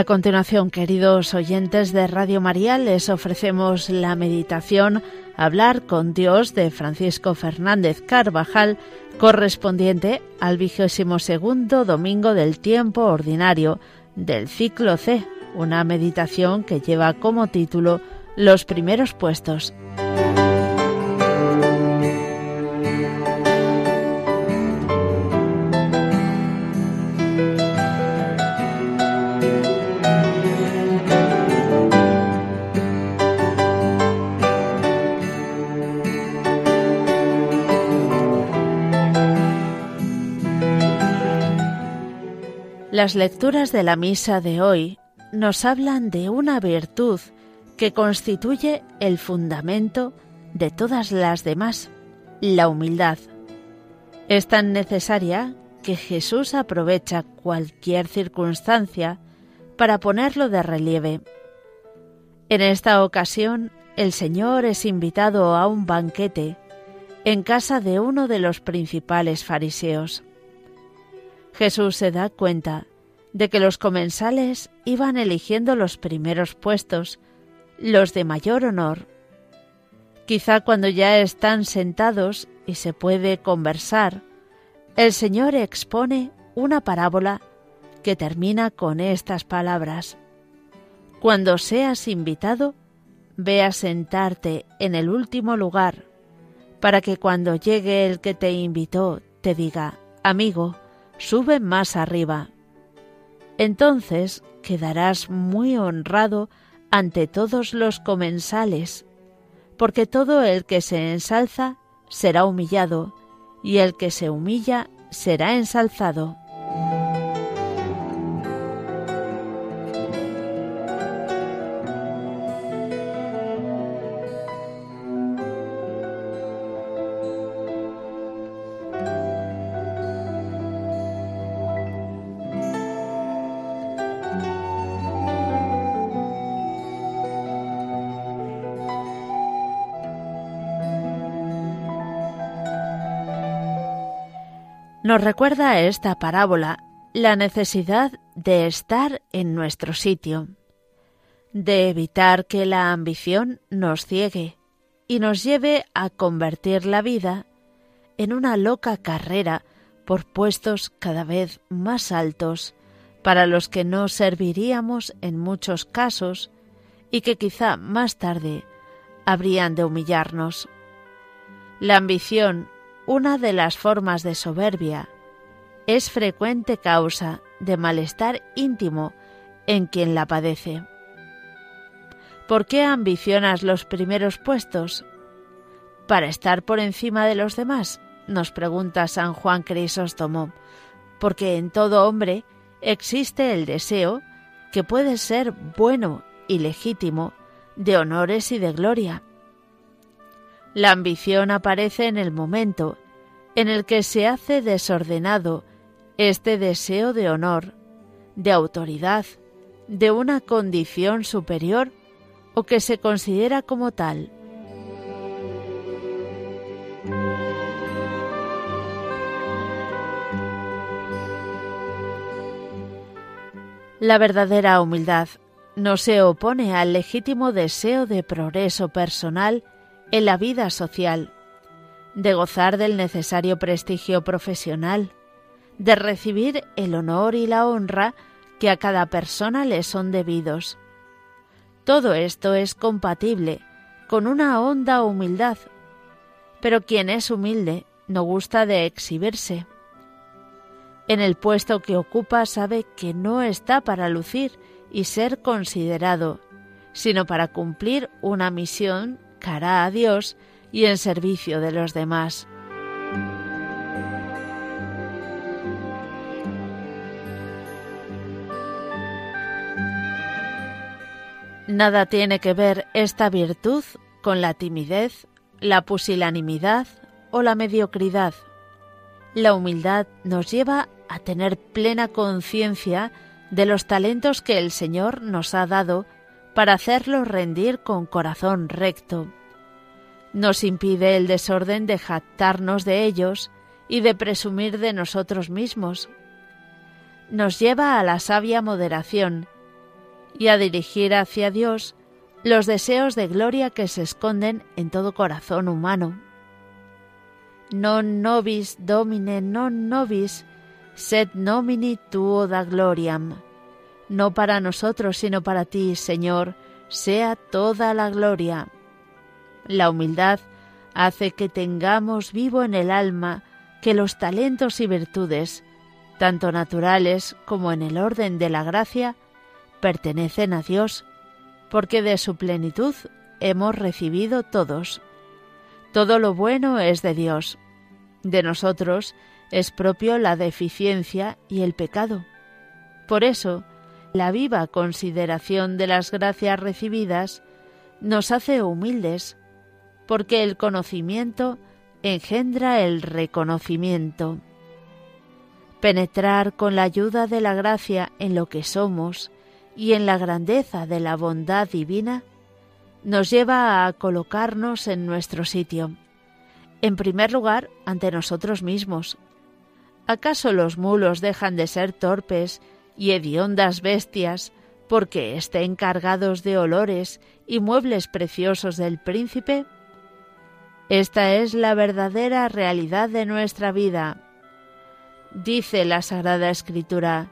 A continuación, queridos oyentes de Radio María, les ofrecemos la meditación Hablar con Dios de Francisco Fernández Carvajal, correspondiente al vigésimo segundo domingo del tiempo ordinario del ciclo C, una meditación que lleva como título Los primeros puestos. Las lecturas de la misa de hoy nos hablan de una virtud que constituye el fundamento de todas las demás, la humildad. Es tan necesaria que Jesús aprovecha cualquier circunstancia para ponerlo de relieve. En esta ocasión, el Señor es invitado a un banquete en casa de uno de los principales fariseos. Jesús se da cuenta de que los comensales iban eligiendo los primeros puestos, los de mayor honor. Quizá cuando ya están sentados y se puede conversar, el Señor expone una parábola que termina con estas palabras. Cuando seas invitado, ve a sentarte en el último lugar, para que cuando llegue el que te invitó te diga, amigo, sube más arriba entonces quedarás muy honrado ante todos los comensales, porque todo el que se ensalza será humillado, y el que se humilla será ensalzado. Nos recuerda esta parábola la necesidad de estar en nuestro sitio, de evitar que la ambición nos ciegue y nos lleve a convertir la vida en una loca carrera por puestos cada vez más altos para los que no serviríamos en muchos casos y que quizá más tarde habrían de humillarnos. La ambición una de las formas de soberbia, es frecuente causa de malestar íntimo en quien la padece. ¿Por qué ambicionas los primeros puestos? ¿Para estar por encima de los demás? nos pregunta San Juan Crisóstomo, porque en todo hombre existe el deseo, que puede ser bueno y legítimo, de honores y de gloria. La ambición aparece en el momento en el que se hace desordenado este deseo de honor, de autoridad, de una condición superior o que se considera como tal. La verdadera humildad no se opone al legítimo deseo de progreso personal en la vida social, de gozar del necesario prestigio profesional, de recibir el honor y la honra que a cada persona le son debidos. Todo esto es compatible con una honda humildad, pero quien es humilde no gusta de exhibirse. En el puesto que ocupa sabe que no está para lucir y ser considerado, sino para cumplir una misión cara a Dios y en servicio de los demás. Nada tiene que ver esta virtud con la timidez, la pusilanimidad o la mediocridad. La humildad nos lleva a tener plena conciencia de los talentos que el Señor nos ha dado para hacerlos rendir con corazón recto. Nos impide el desorden de jactarnos de ellos y de presumir de nosotros mismos. Nos lleva a la sabia moderación y a dirigir hacia Dios los deseos de gloria que se esconden en todo corazón humano. Non nobis domine non nobis, sed nomini tuo da gloriam. No para nosotros, sino para ti, Señor, sea toda la gloria. La humildad hace que tengamos vivo en el alma que los talentos y virtudes, tanto naturales como en el orden de la gracia, pertenecen a Dios, porque de su plenitud hemos recibido todos. Todo lo bueno es de Dios. De nosotros es propio la deficiencia y el pecado. Por eso, la viva consideración de las gracias recibidas nos hace humildes, porque el conocimiento engendra el reconocimiento. Penetrar con la ayuda de la gracia en lo que somos y en la grandeza de la bondad divina nos lleva a colocarnos en nuestro sitio, en primer lugar ante nosotros mismos. ¿Acaso los mulos dejan de ser torpes y hediondas bestias porque estén cargados de olores y muebles preciosos del príncipe? Esta es la verdadera realidad de nuestra vida. Dice la Sagrada Escritura,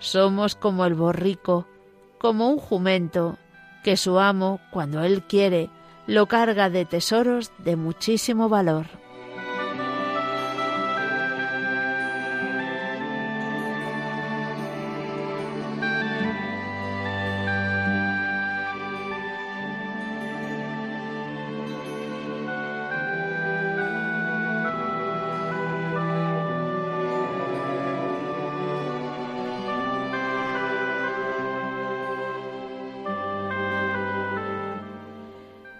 somos como el borrico, como un jumento, que su amo, cuando él quiere, lo carga de tesoros de muchísimo valor.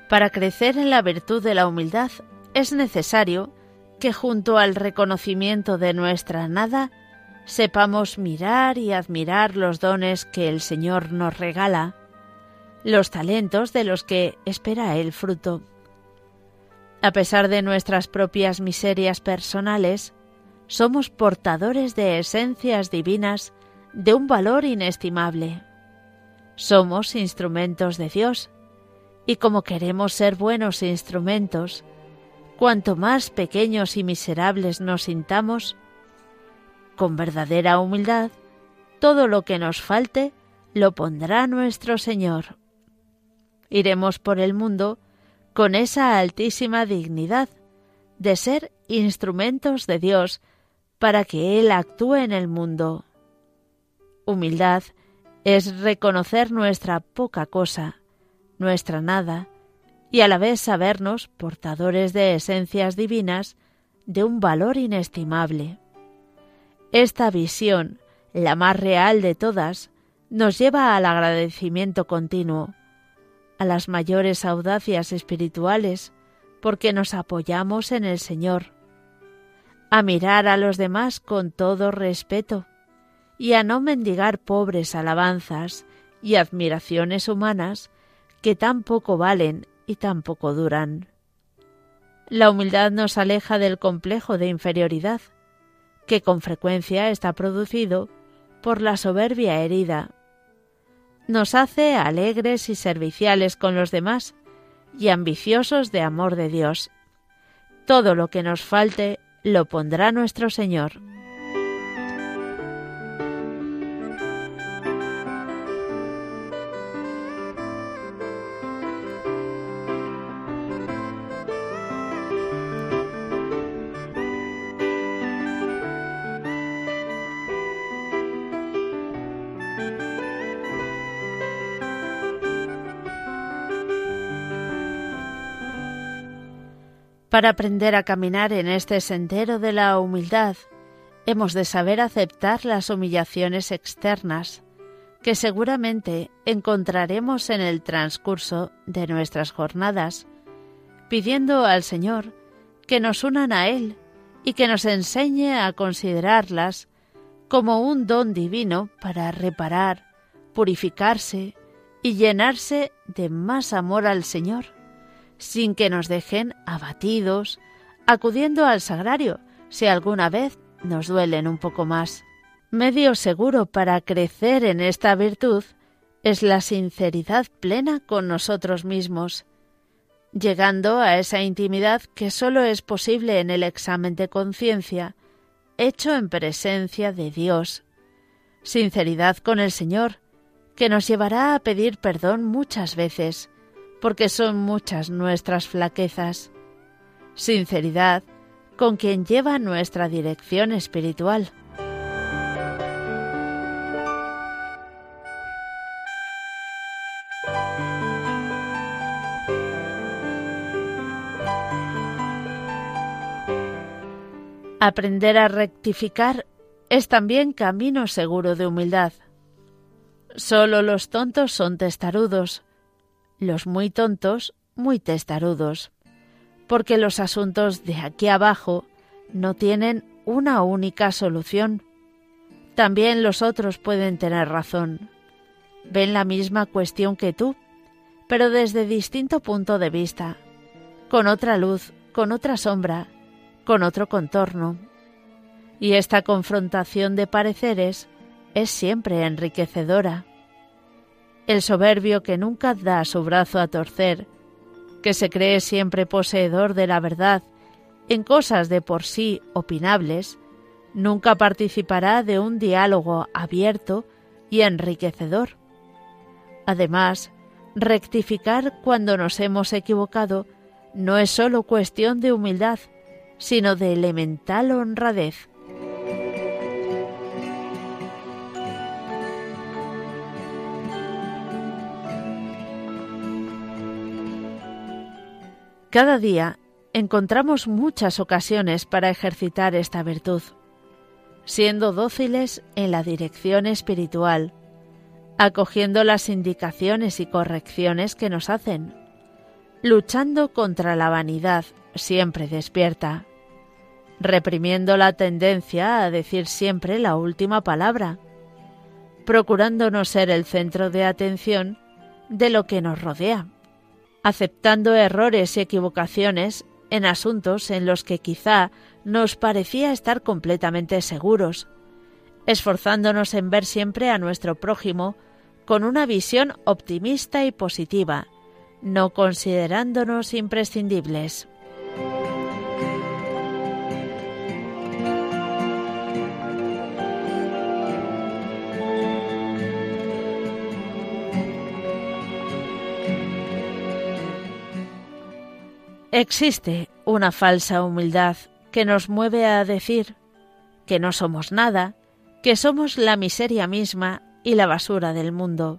Para crecer en la virtud de la humildad es necesario que junto al reconocimiento de nuestra nada sepamos mirar y admirar los dones que el Señor nos regala, los talentos de los que espera el fruto. A pesar de nuestras propias miserias personales, somos portadores de esencias divinas de un valor inestimable. Somos instrumentos de Dios y como queremos ser buenos instrumentos, cuanto más pequeños y miserables nos sintamos, con verdadera humildad, todo lo que nos falte lo pondrá nuestro Señor. Iremos por el mundo con esa altísima dignidad de ser instrumentos de Dios para que Él actúe en el mundo. Humildad es reconocer nuestra poca cosa, nuestra nada, y a la vez sabernos portadores de esencias divinas de un valor inestimable. Esta visión, la más real de todas, nos lleva al agradecimiento continuo, a las mayores audacias espirituales, porque nos apoyamos en el Señor, a mirar a los demás con todo respeto y a no mendigar pobres alabanzas y admiraciones humanas que tan poco valen y tan poco duran. La humildad nos aleja del complejo de inferioridad, que con frecuencia está producido por la soberbia herida. Nos hace alegres y serviciales con los demás y ambiciosos de amor de Dios. Todo lo que nos falte lo pondrá nuestro Señor. Para aprender a caminar en este sendero de la humildad, hemos de saber aceptar las humillaciones externas que seguramente encontraremos en el transcurso de nuestras jornadas, pidiendo al Señor que nos unan a Él y que nos enseñe a considerarlas como un don divino para reparar, purificarse y llenarse de más amor al Señor sin que nos dejen abatidos, acudiendo al sagrario si alguna vez nos duelen un poco más. Medio seguro para crecer en esta virtud es la sinceridad plena con nosotros mismos, llegando a esa intimidad que sólo es posible en el examen de conciencia, hecho en presencia de Dios. Sinceridad con el Señor, que nos llevará a pedir perdón muchas veces, porque son muchas nuestras flaquezas. Sinceridad con quien lleva nuestra dirección espiritual. Aprender a rectificar es también camino seguro de humildad. Solo los tontos son testarudos, los muy tontos muy testarudos, porque los asuntos de aquí abajo no tienen una única solución. También los otros pueden tener razón. Ven la misma cuestión que tú, pero desde distinto punto de vista, con otra luz, con otra sombra, con otro contorno. Y esta confrontación de pareceres es siempre enriquecedora. El soberbio que nunca da su brazo a torcer, que se cree siempre poseedor de la verdad en cosas de por sí opinables, nunca participará de un diálogo abierto y enriquecedor. Además, rectificar cuando nos hemos equivocado no es sólo cuestión de humildad, sino de elemental honradez. Cada día encontramos muchas ocasiones para ejercitar esta virtud, siendo dóciles en la dirección espiritual, acogiendo las indicaciones y correcciones que nos hacen, luchando contra la vanidad siempre despierta, reprimiendo la tendencia a decir siempre la última palabra, procurando no ser el centro de atención de lo que nos rodea, aceptando errores y equivocaciones en asuntos en los que quizá nos parecía estar completamente seguros, esforzándonos en ver siempre a nuestro prójimo con una visión optimista y positiva, no considerándonos imprescindibles. Existe una falsa humildad que nos mueve a decir que no somos nada, que somos la miseria misma y la basura del mundo.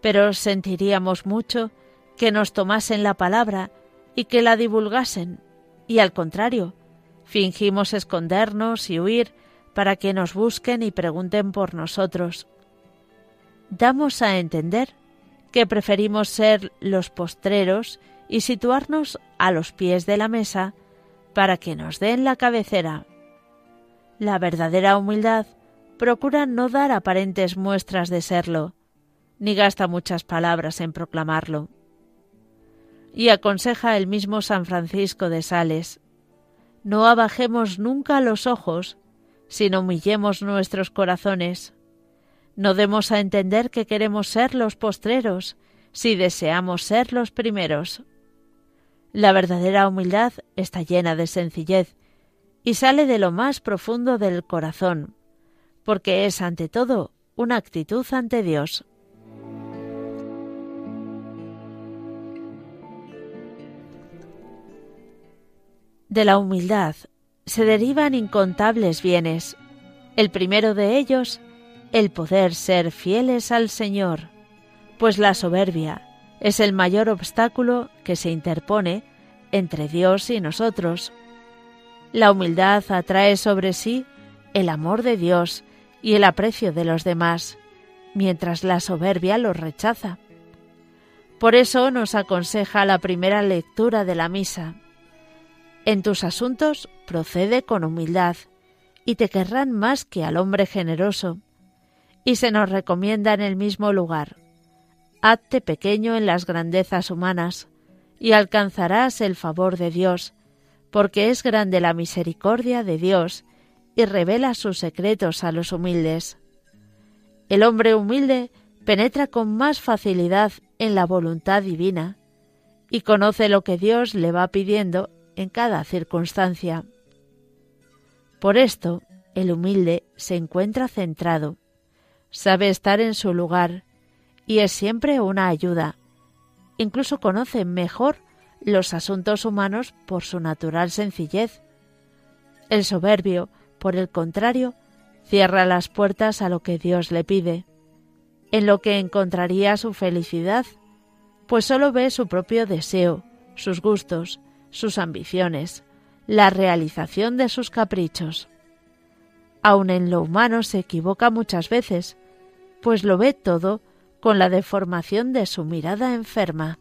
Pero sentiríamos mucho que nos tomasen la palabra y que la divulgasen, y al contrario, fingimos escondernos y huir para que nos busquen y pregunten por nosotros. Damos a entender que preferimos ser los postreros y situarnos a los pies de la mesa para que nos den la cabecera. La verdadera humildad procura no dar aparentes muestras de serlo, ni gasta muchas palabras en proclamarlo. Y aconseja el mismo San Francisco de Sales, no abajemos nunca los ojos, sino humillemos nuestros corazones. No demos a entender que queremos ser los postreros, si deseamos ser los primeros. La verdadera humildad está llena de sencillez y sale de lo más profundo del corazón, porque es ante todo una actitud ante Dios. De la humildad se derivan incontables bienes. El primero de ellos, el poder ser fieles al Señor, pues la soberbia, es el mayor obstáculo que se interpone entre Dios y nosotros. La humildad atrae sobre sí el amor de Dios y el aprecio de los demás, mientras la soberbia los rechaza. Por eso nos aconseja la primera lectura de la misa. En tus asuntos procede con humildad, y te querrán más que al hombre generoso. Y se nos recomienda en el mismo lugar hazte pequeño en las grandezas humanas, y alcanzarás el favor de Dios, porque es grande la misericordia de Dios, y revela sus secretos a los humildes. El hombre humilde penetra con más facilidad en la voluntad divina y conoce lo que Dios le va pidiendo en cada circunstancia. Por esto, el humilde se encuentra centrado, sabe estar en su lugar y es siempre una ayuda. Incluso conoce mejor los asuntos humanos por su natural sencillez. El soberbio, por el contrario, cierra las puertas a lo que Dios le pide, en lo que encontraría su felicidad, pues sólo ve su propio deseo, sus gustos, sus ambiciones, la realización de sus caprichos. Aun en lo humano se equivoca muchas veces, pues lo ve todo con la deformación de su mirada enferma.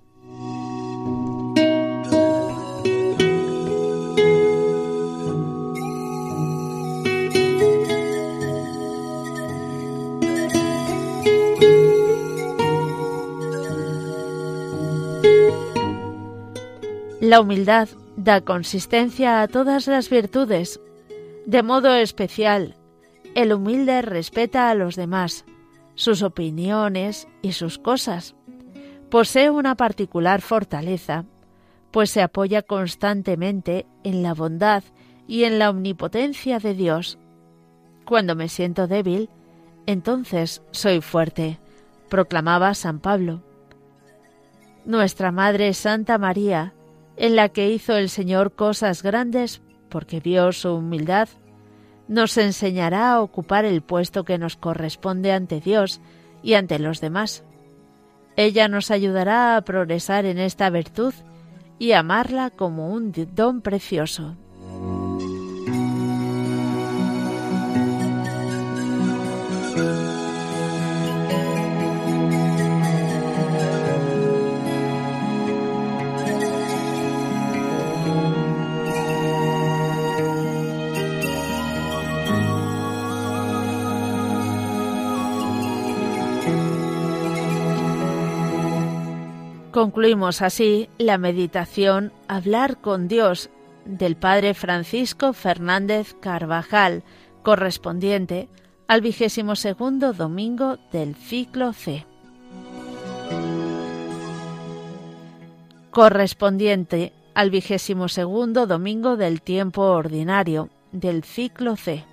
La humildad da consistencia a todas las virtudes. De modo especial, el humilde respeta a los demás, sus opiniones y sus cosas. Posee una particular fortaleza, pues se apoya constantemente en la bondad y en la omnipotencia de Dios. Cuando me siento débil, entonces soy fuerte, proclamaba San Pablo. Nuestra Madre Santa María en la que hizo el Señor cosas grandes porque vio su humildad, nos enseñará a ocupar el puesto que nos corresponde ante Dios y ante los demás. Ella nos ayudará a progresar en esta virtud y amarla como un don precioso. Concluimos así la meditación Hablar con Dios del Padre Francisco Fernández Carvajal, correspondiente al vigésimo segundo domingo del ciclo C. Correspondiente al vigésimo segundo domingo del tiempo ordinario del ciclo C.